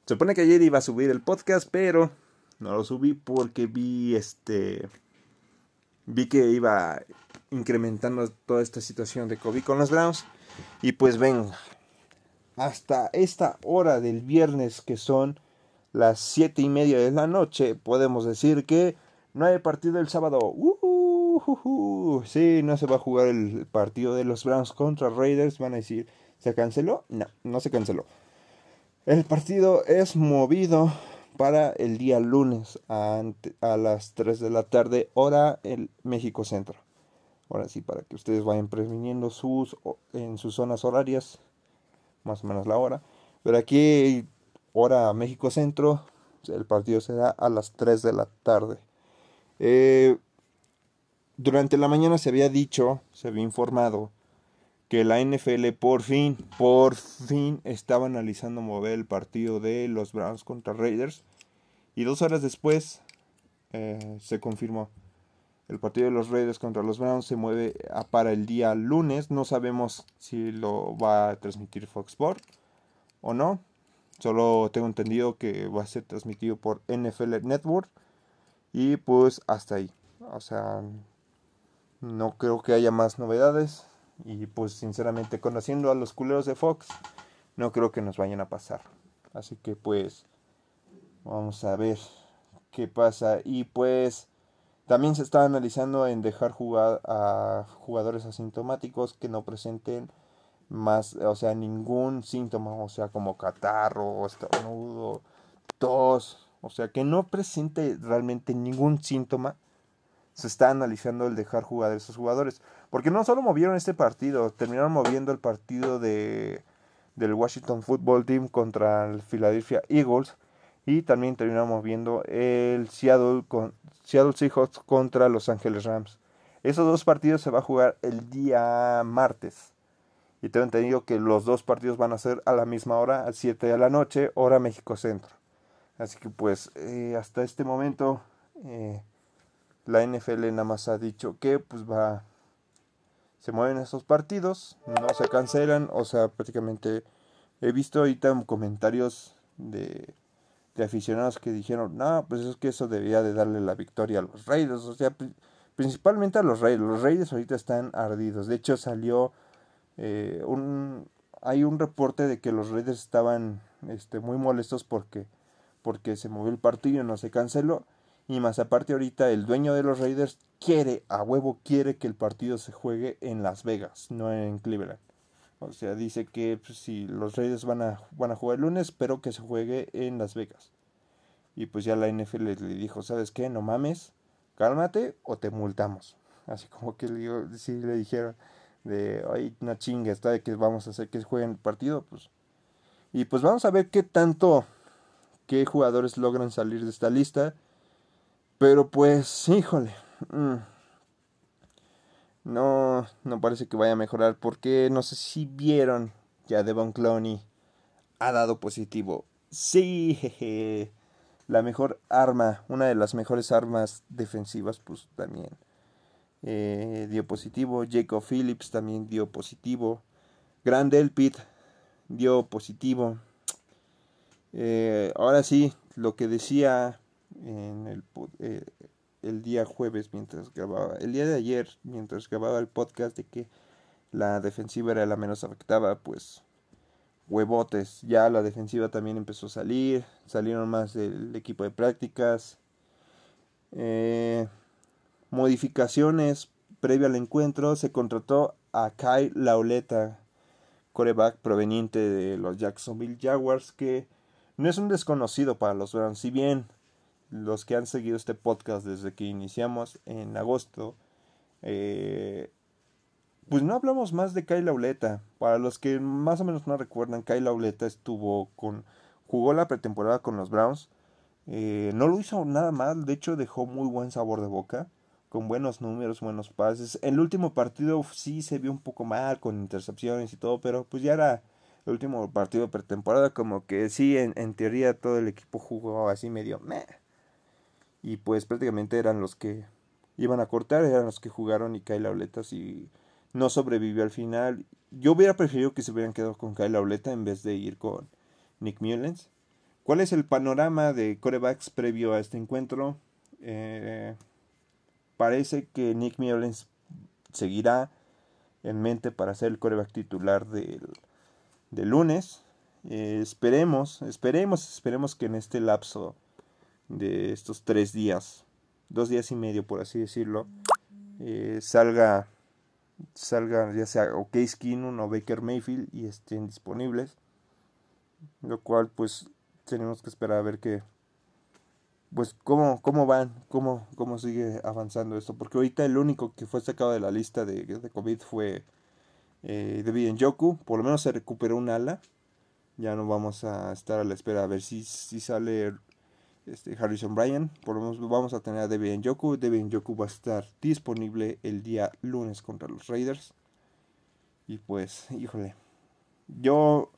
se supone que ayer iba a subir el podcast, pero no lo subí porque vi este vi que iba incrementando toda esta situación de COVID con los Browns. Y pues ven, hasta esta hora del viernes que son las siete y media de la noche, podemos decir que No hay partido el sábado. Sí, no se va a jugar el partido de los Browns contra Raiders. Van a decir, ¿se canceló? No, no se canceló. El partido es movido para el día lunes a, a las 3 de la tarde, hora el México Centro. Ahora sí, para que ustedes vayan previniendo sus, en sus zonas horarias, más o menos la hora. Pero aquí, hora México Centro, el partido será a las 3 de la tarde. Eh, durante la mañana se había dicho, se había informado, que la NFL por fin, por fin estaba analizando mover el partido de los Browns contra Raiders. Y dos horas después eh, se confirmó. El partido de los Raiders contra los Browns se mueve para el día lunes. No sabemos si lo va a transmitir Fox Sports o no. Solo tengo entendido que va a ser transmitido por NFL Network. Y pues hasta ahí. O sea, no creo que haya más novedades. Y pues sinceramente conociendo a los culeros de Fox, no creo que nos vayan a pasar. Así que pues vamos a ver qué pasa. Y pues también se está analizando en dejar jugar a jugadores asintomáticos que no presenten más, o sea, ningún síntoma, o sea, como catarro, estornudo, tos, o sea, que no presente realmente ningún síntoma. Se está analizando el dejar jugar a esos jugadores. Porque no solo movieron este partido, terminaron moviendo el partido de, del Washington Football Team contra el Philadelphia Eagles. Y también terminaron moviendo el Seattle, con, Seattle Seahawks contra Los Angeles Rams. Esos dos partidos se va a jugar el día martes. Y tengo entendido que los dos partidos van a ser a la misma hora, a 7 de la noche, hora México Centro. Así que pues eh, hasta este momento eh, la NFL nada más ha dicho que pues va, se mueven esos partidos, no se cancelan, o sea, prácticamente he visto ahorita comentarios de, de aficionados que dijeron, no, pues es que eso debía de darle la victoria a los Raiders, o sea, principalmente a los Raiders, los Raiders ahorita están ardidos, de hecho salió eh, un, hay un reporte de que los Raiders estaban este, muy molestos porque, porque se movió el partido y no se canceló. Y más aparte ahorita el dueño de los Raiders quiere, a huevo quiere que el partido se juegue en Las Vegas, no en Cleveland. O sea, dice que pues, si los Raiders van a, van a jugar el lunes, pero que se juegue en Las Vegas. Y pues ya la NFL le dijo, ¿sabes qué? No mames, cálmate o te multamos. Así como que sí, le dijeron, de, ay, una chinga está de que vamos a hacer que jueguen el partido, pues. Y pues vamos a ver qué tanto, qué jugadores logran salir de esta lista. Pero pues, híjole. Mm, no, no parece que vaya a mejorar porque no sé si vieron ya Devon Clowney ha dado positivo. Sí, jeje. La mejor arma, una de las mejores armas defensivas, pues también eh, dio positivo. Jacob Phillips también dio positivo. Grand Elpit dio positivo. Eh, ahora sí, lo que decía en el, eh, el día jueves mientras grababa, el día de ayer mientras grababa el podcast de que la defensiva era la menos afectada, pues huevotes. Ya la defensiva también empezó a salir, salieron más del equipo de prácticas. Eh, modificaciones previo al encuentro se contrató a Kyle Lauleta, coreback proveniente de los Jacksonville Jaguars, que no es un desconocido para los Browns, si bien los que han seguido este podcast desde que iniciamos en agosto, eh, pues no hablamos más de Kyle Lauleta. Para los que más o menos no recuerdan, Kyle Lauleta estuvo con, jugó la pretemporada con los Browns, eh, no lo hizo nada mal, de hecho dejó muy buen sabor de boca con buenos números, buenos pases. El último partido sí se vio un poco mal con intercepciones y todo, pero pues ya era el último partido pretemporada, como que sí, en, en teoría todo el equipo jugó así medio meh. Y pues prácticamente eran los que iban a cortar, eran los que jugaron y Kyle Auletas y no sobrevivió al final. Yo hubiera preferido que se hubieran quedado con Kyle Auleta en vez de ir con Nick Mullens. ¿Cuál es el panorama de corebacks previo a este encuentro? Eh, parece que Nick Mullens seguirá en mente para ser el coreback titular del, lunes. Eh, esperemos, esperemos, esperemos que en este lapso de estos tres días dos días y medio, por así decirlo, eh, salga, salga ya sea o Case Keenum o Baker Mayfield y estén disponibles. Lo cual, pues, tenemos que esperar a ver qué, pues, cómo, cómo van, cómo, cómo sigue avanzando esto. Porque ahorita el único que fue sacado de la lista de, de COVID fue eh, David Njoku. Por lo menos se recuperó un ala. Ya no vamos a estar a la espera a ver si, si sale este, Harrison Bryan. Por lo menos vamos a tener a David Njoku. David Njoku va a estar disponible el día lunes contra los Raiders. Y pues, híjole. Yo,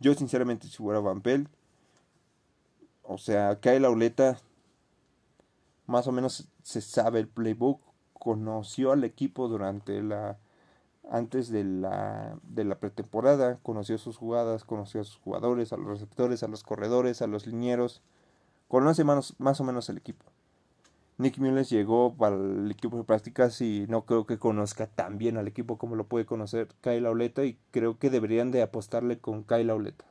yo sinceramente, si fuera Van Pelt, o sea, cae la Oleta. Más o menos se sabe el playbook. Conoció al equipo durante la. Antes de la, de la pretemporada. Conoció sus jugadas. Conoció a sus jugadores, a los receptores, a los corredores, a los linieros conoce más, más o menos el equipo. Nick Mullens llegó para el equipo de prácticas y no creo que conozca tan bien al equipo como lo puede conocer Kyle Auleta y creo que deberían de apostarle con Kyle Auleta.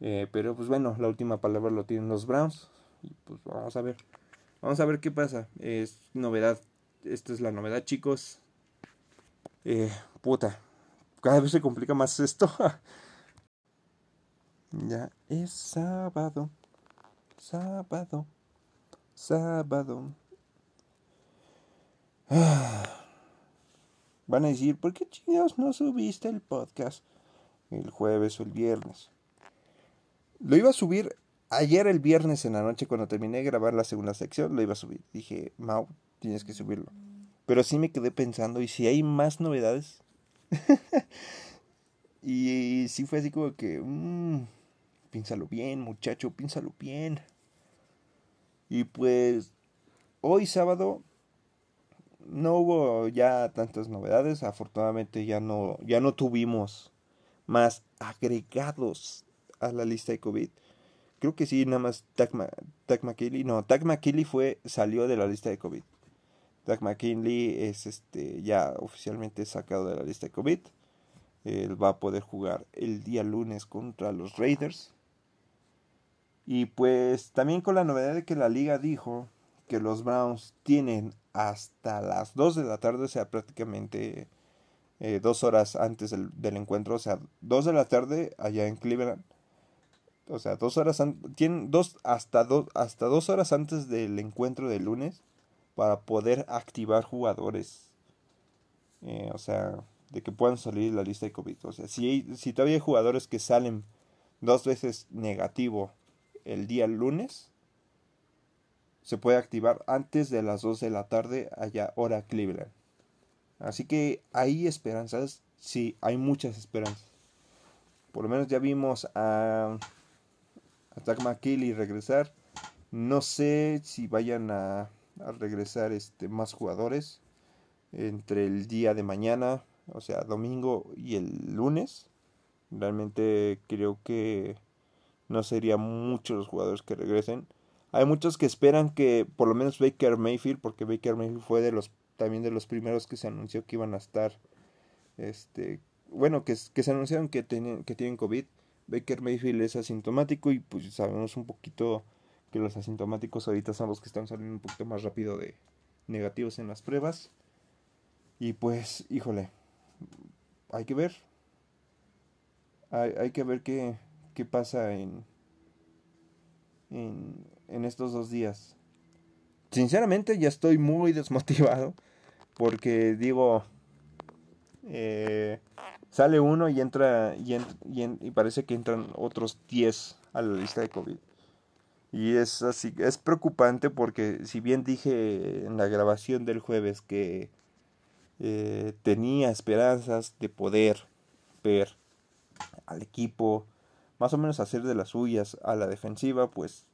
Eh, pero pues bueno, la última palabra lo tienen los Browns y pues vamos a ver. Vamos a ver qué pasa. Es novedad. Esta es la novedad, chicos. Eh, puta. Cada vez se complica más esto. ya es sábado. Sábado, sábado. Van a decir, ¿por qué chingados no subiste el podcast el jueves o el viernes? Lo iba a subir ayer el viernes en la noche cuando terminé de grabar la segunda sección, lo iba a subir. Dije, Mau, tienes que subirlo. Pero sí me quedé pensando, ¿y si hay más novedades? y, sí fue así como que, mmm, piénsalo bien, muchacho, piénsalo bien. Y pues hoy sábado no hubo ya tantas novedades, afortunadamente ya no ya no tuvimos más agregados a la lista de COVID. Creo que sí, nada más Tag, McKinley, no, Tag McKinley fue salió de la lista de COVID. Tag McKinley es este ya oficialmente sacado de la lista de COVID. Él va a poder jugar el día lunes contra los Raiders. Y pues también con la novedad de que la liga dijo que los Browns tienen hasta las 2 de la tarde, o sea, prácticamente eh, dos horas antes del, encuentro, o sea, 2 de la tarde allá en Cleveland. O sea, dos horas tienen dos hasta dos hasta dos horas antes del encuentro del lunes para poder activar jugadores. Eh, o sea, de que puedan salir la lista de COVID. O sea, si, si todavía hay jugadores que salen dos veces negativo el día lunes se puede activar antes de las 2 de la tarde allá hora Cleveland. Así que hay esperanzas, sí, hay muchas esperanzas. Por lo menos ya vimos a, a Tag regresar. No sé si vayan a, regresar este, más jugadores entre el día de mañana, o sea, domingo y el lunes. Realmente creo que no serían muchos los jugadores que regresen. Hay muchos que esperan que por lo menos Baker Mayfield, porque Baker Mayfield fue de los también de los primeros que se anunció que iban a estar este bueno, que, que se anunciaron que que tienen COVID. Baker Mayfield es asintomático y pues sabemos un poquito que los asintomáticos ahorita son los que están saliendo un poquito más rápido de negativos en las pruebas. Y pues, híjole, hay que ver. Hay, que ver qué, qué pasa en, en, estos dos días. Sinceramente ya estoy muy desmotivado porque digo, eh, sale uno y entra y, y, parece que entran otros 10 a la lista de COVID. Y es así, es preocupante porque si bien dije en la grabación del jueves que eh, tenía esperanzas de poder ver al equipo más o menos hacer de las suyas a la defensiva, pues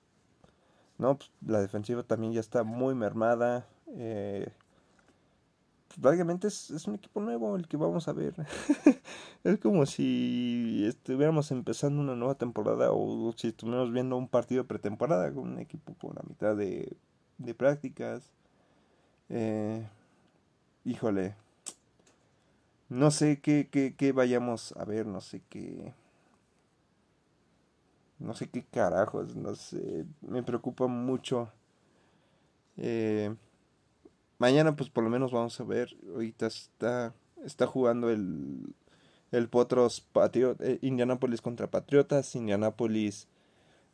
no, pues, la defensiva también ya está muy mermada. Eh, es, es, un equipo nuevo el que vamos a ver. es como si estuviéramos empezando una nueva temporada o si estuviéramos viendo un partido de pretemporada con un equipo con la mitad de, de prácticas. Eh, híjole. No sé qué, qué, qué vayamos a ver, no sé qué no sé qué carajos, no sé, me preocupa mucho Eh, mañana pues por lo menos vamos a ver. Ahorita está, está jugando el, el Potros eh, Indianapolis contra Patriotas. Indianapolis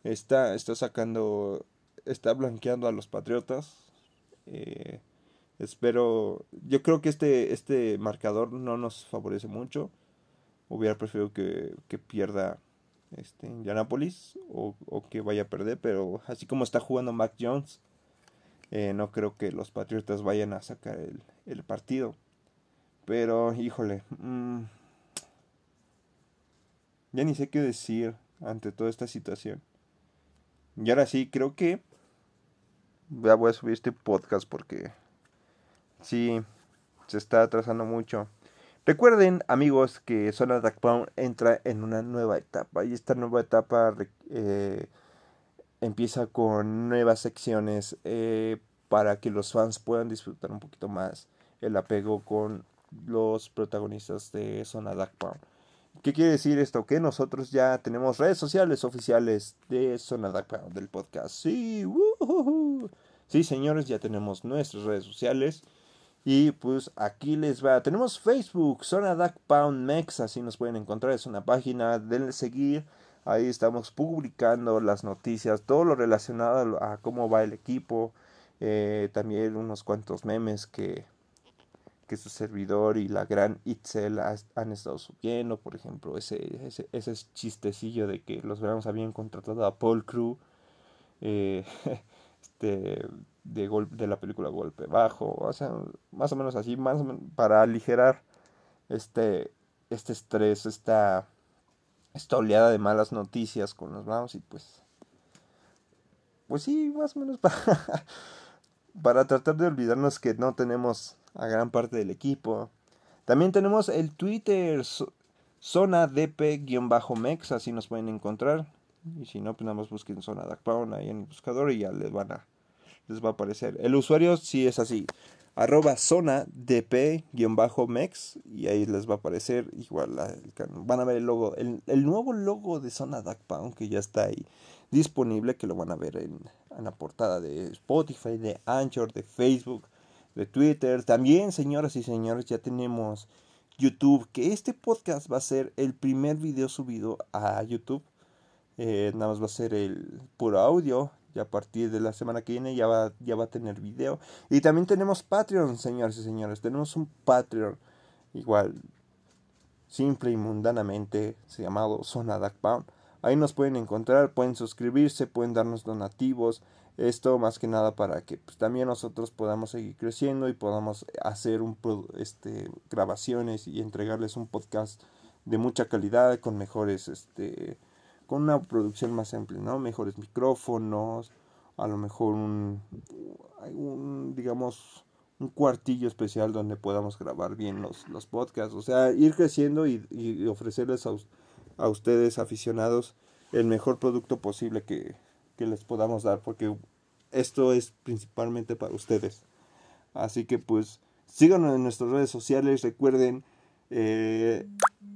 está, está sacando, está blanqueando a los Patriotas. Eh, espero, yo creo que este, este marcador no nos favorece mucho. Hubiera preferido que, que pierda este, Indianapolis o, o, que vaya a perder, pero así como está jugando Mac Jones, eh, no creo que los Patriotas vayan a sacar el, el partido. Pero, híjole, mmm, ya ni sé qué decir ante toda esta situación. Y ahora sí, creo que ya voy a subir este podcast porque sí, se está atrasando mucho. Recuerden, amigos, que Zona Dark Pound entra en una nueva etapa y esta nueva etapa eh, empieza con nuevas secciones eh, para que los fans puedan disfrutar un poquito más el apego con los protagonistas de Zona Dark Pound. ¿Qué quiere decir esto? Que nosotros ya tenemos redes sociales oficiales de Zona Dark Pound del podcast. Sí, sí, señores, ya tenemos nuestras redes sociales. Y pues aquí les va. Tenemos Facebook, Zona Dark Pound Mex, así nos pueden encontrar. Es una página, denle seguir. Ahí estamos publicando las noticias, todo lo relacionado a cómo va el equipo. Eh, también unos cuantos memes que, que su servidor y la gran Itzel han estado subiendo. Por ejemplo, ese, ese, ese chistecillo de que los Browns habían contratado a Paul Crew. Eh, este, de, golpe, de la película Golpe Bajo, o sea, más o menos así, más para aligerar este, este estrés, esta, esta oleada de malas noticias con los Browns y pues, pues sí, más o menos para, para tratar de olvidarnos que no tenemos a gran parte del equipo. También tenemos el Twitter, zona dp-mex, así nos pueden encontrar. Y si no, pues nada más busquen zona Pound ahí en el buscador y ya les van a les va a aparecer. El usuario sí es así. Arroba zona dp-mex y ahí les va a aparecer igual van a ver el logo el, nuevo logo de zona Pound que ya está ahí disponible que lo van a ver en, en la portada de Spotify de Anchor de Facebook de Twitter. También señoras y señores ya tenemos YouTube que este podcast va a ser el primer video subido a YouTube. Eh, nada más va a ser el puro audio y a partir de la semana que viene ya va, ya va a tener video. Y también tenemos Patreon, señores y señores. Tenemos un Patreon igual, simple y mundanamente, se llamado Zona Dark Pound. Ahí nos pueden encontrar, pueden suscribirse, pueden darnos donativos. Esto más que nada para que pues, también nosotros podamos seguir creciendo y podamos hacer un, este, grabaciones y entregarles un podcast de mucha calidad con mejores este, con una producción más amplia, ¿no? Mejores micrófonos, a lo mejor un, un digamos, un cuartillo especial donde podamos grabar bien los, los podcasts, o sea, ir creciendo y, y ofrecerles a, a, ustedes aficionados el mejor producto posible que, que les podamos dar, porque esto es principalmente para ustedes. Así que pues síganos en nuestras redes sociales, recuerden eh,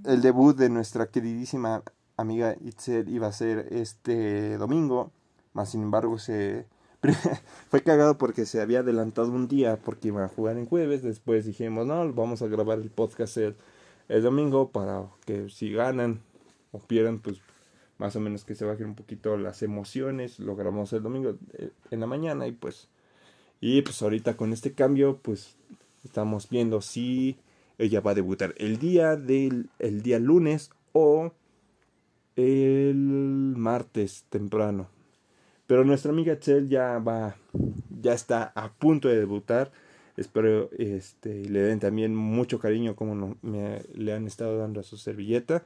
el debut de nuestra queridísima amiga Itzel iba a ser este domingo, más sin embargo se fue cagado porque se había adelantado un día porque iba a jugar en jueves, después dijimos, no, vamos a grabar el podcast el, domingo para que si ganan o pierdan, pues más o menos que se bajen un poquito las emociones, lo grabamos el domingo eh, en la mañana y pues y pues ahorita con este cambio pues estamos viendo si ella va a debutar el día del el día lunes o el martes temprano. Pero nuestra amiga Chel ya va, ya está a punto de debutar. Espero este, le den también mucho cariño como me, le han estado dando a su servilleta.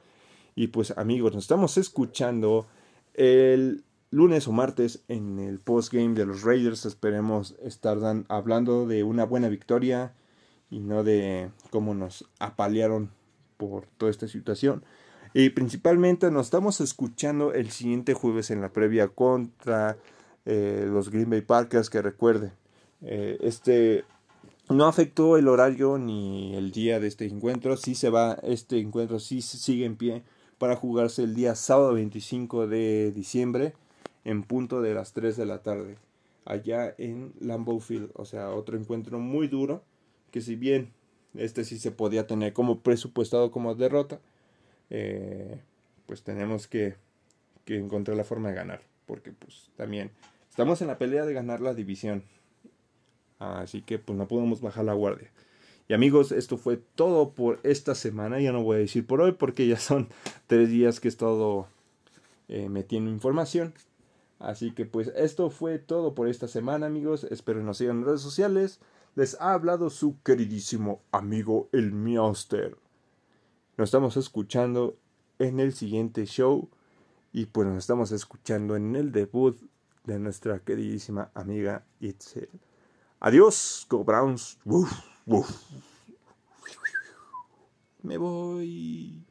Y pues amigos, nos estamos escuchando el lunes o martes en el postgame de los Raiders. Esperemos estar hablando de una buena victoria y no de cómo nos apalearon por toda esta situación. Y principalmente nos estamos escuchando el siguiente jueves en la previa contra eh, los Green Bay Packers, que recuerden, eh, este no afectó el horario ni el día de este encuentro, sí se va, este encuentro sí sigue en pie para jugarse el día sábado 25 de diciembre en punto de las 3 de la tarde. allá en Lambeau Field. O sea, otro encuentro muy duro, que si bien este sí se podía tener como presupuestado como derrota, eh, pues tenemos que, que encontrar la forma de ganar, porque pues también estamos en la pelea de ganar la división. Así que pues no podemos bajar la guardia. Y amigos, esto fue todo por esta semana. Ya no voy a decir por hoy porque ya son tres días que he estado eh, metiendo información. Así que pues esto fue todo por esta semana amigos. Espero nos sigan en redes sociales. Les ha hablado su queridísimo amigo el Mioster. Nos estamos escuchando en el siguiente show. Y pues nos estamos escuchando en el debut de nuestra queridísima amiga Itzel. Adiós, Go Browns. Me voy.